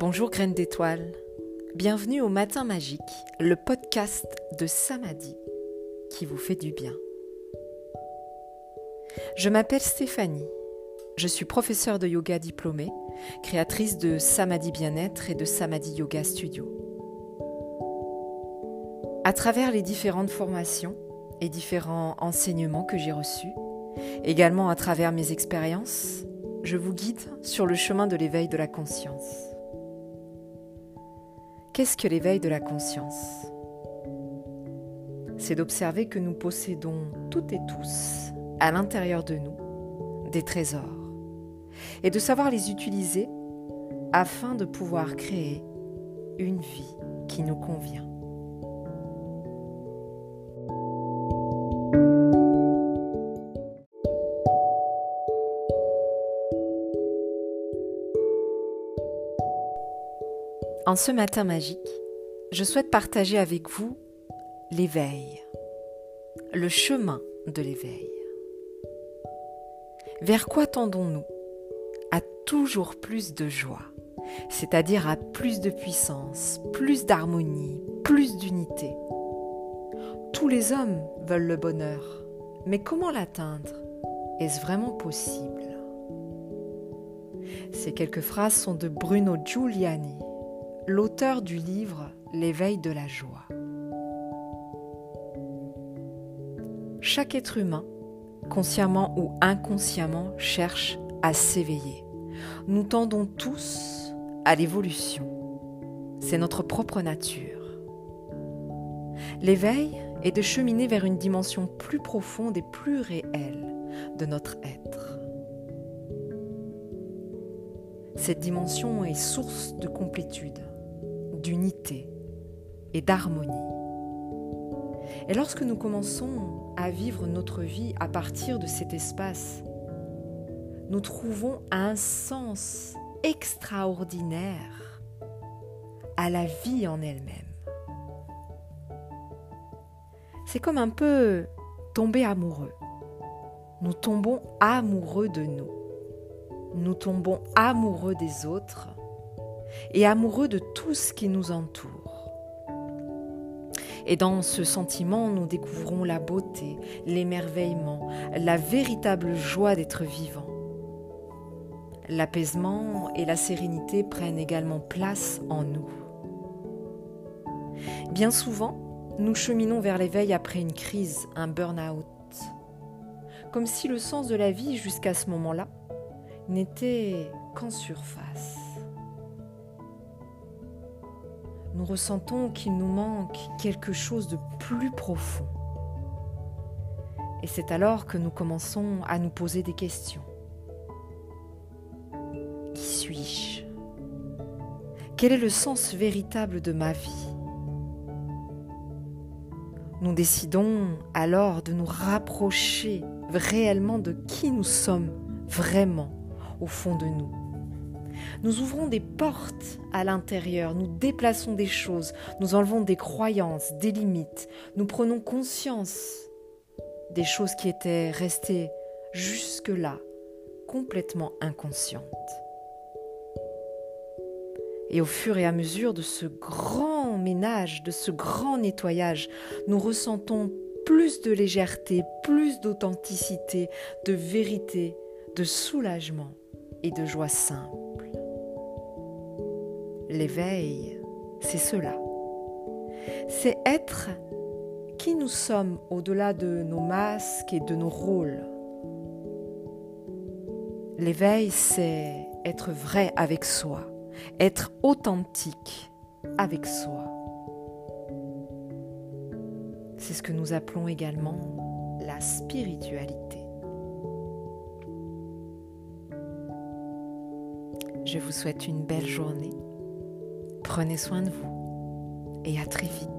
Bonjour graines d'étoiles, bienvenue au Matin Magique, le podcast de Samadhi qui vous fait du bien. Je m'appelle Stéphanie, je suis professeure de yoga diplômée, créatrice de Samadhi Bien-être et de Samadhi Yoga Studio. À travers les différentes formations et différents enseignements que j'ai reçus, également à travers mes expériences, je vous guide sur le chemin de l'éveil de la conscience. Qu'est-ce que l'éveil de la conscience? C'est d'observer que nous possédons toutes et tous, à l'intérieur de nous, des trésors, et de savoir les utiliser afin de pouvoir créer une vie qui nous convient. En ce matin magique, je souhaite partager avec vous l'éveil, le chemin de l'éveil. Vers quoi tendons-nous À toujours plus de joie, c'est-à-dire à plus de puissance, plus d'harmonie, plus d'unité? Tous les hommes veulent le bonheur, mais comment l'atteindre? Est-ce vraiment possible? Ces quelques phrases sont de Bruno Giuliani l'auteur du livre L'éveil de la joie. Chaque être humain, consciemment ou inconsciemment, cherche à s'éveiller. Nous tendons tous à l'évolution. C'est notre propre nature. L'éveil est de cheminer vers une dimension plus profonde et plus réelle de notre être. Cette dimension est source de complétude d'unité et d'harmonie. Et lorsque nous commençons à vivre notre vie à partir de cet espace, nous trouvons un sens extraordinaire à la vie en elle-même. C'est comme un peu tomber amoureux. Nous tombons amoureux de nous. Nous tombons amoureux des autres et amoureux de tout ce qui nous entoure. Et dans ce sentiment, nous découvrons la beauté, l'émerveillement, la véritable joie d'être vivant. L'apaisement et la sérénité prennent également place en nous. Bien souvent, nous cheminons vers l'éveil après une crise, un burn-out, comme si le sens de la vie jusqu'à ce moment-là n'était qu'en surface nous ressentons qu'il nous manque quelque chose de plus profond. Et c'est alors que nous commençons à nous poser des questions. Qui suis-je? Quel est le sens véritable de ma vie? Nous décidons alors de nous rapprocher réellement de qui nous sommes vraiment au fond de nous nous ouvrons des portes à l'intérieur, nous déplaçons des choses, nous enlevons des croyances, des limites, nous prenons conscience des choses qui étaient restées jusque-là complètement inconscientes. Et au fur et à mesure de ce grand ménage, de ce grand nettoyage, nous ressentons plus de légèreté, plus d'authenticité, de vérité, de soulagement et de joie simple. L'éveil, c'est cela. C'est être qui nous sommes au-delà de nos masques et de nos rôles. L'éveil, c'est être vrai avec soi, être authentique avec soi. C'est ce que nous appelons également la spiritualité. Je vous souhaite une belle journée Prenez soin de vous et à très vite.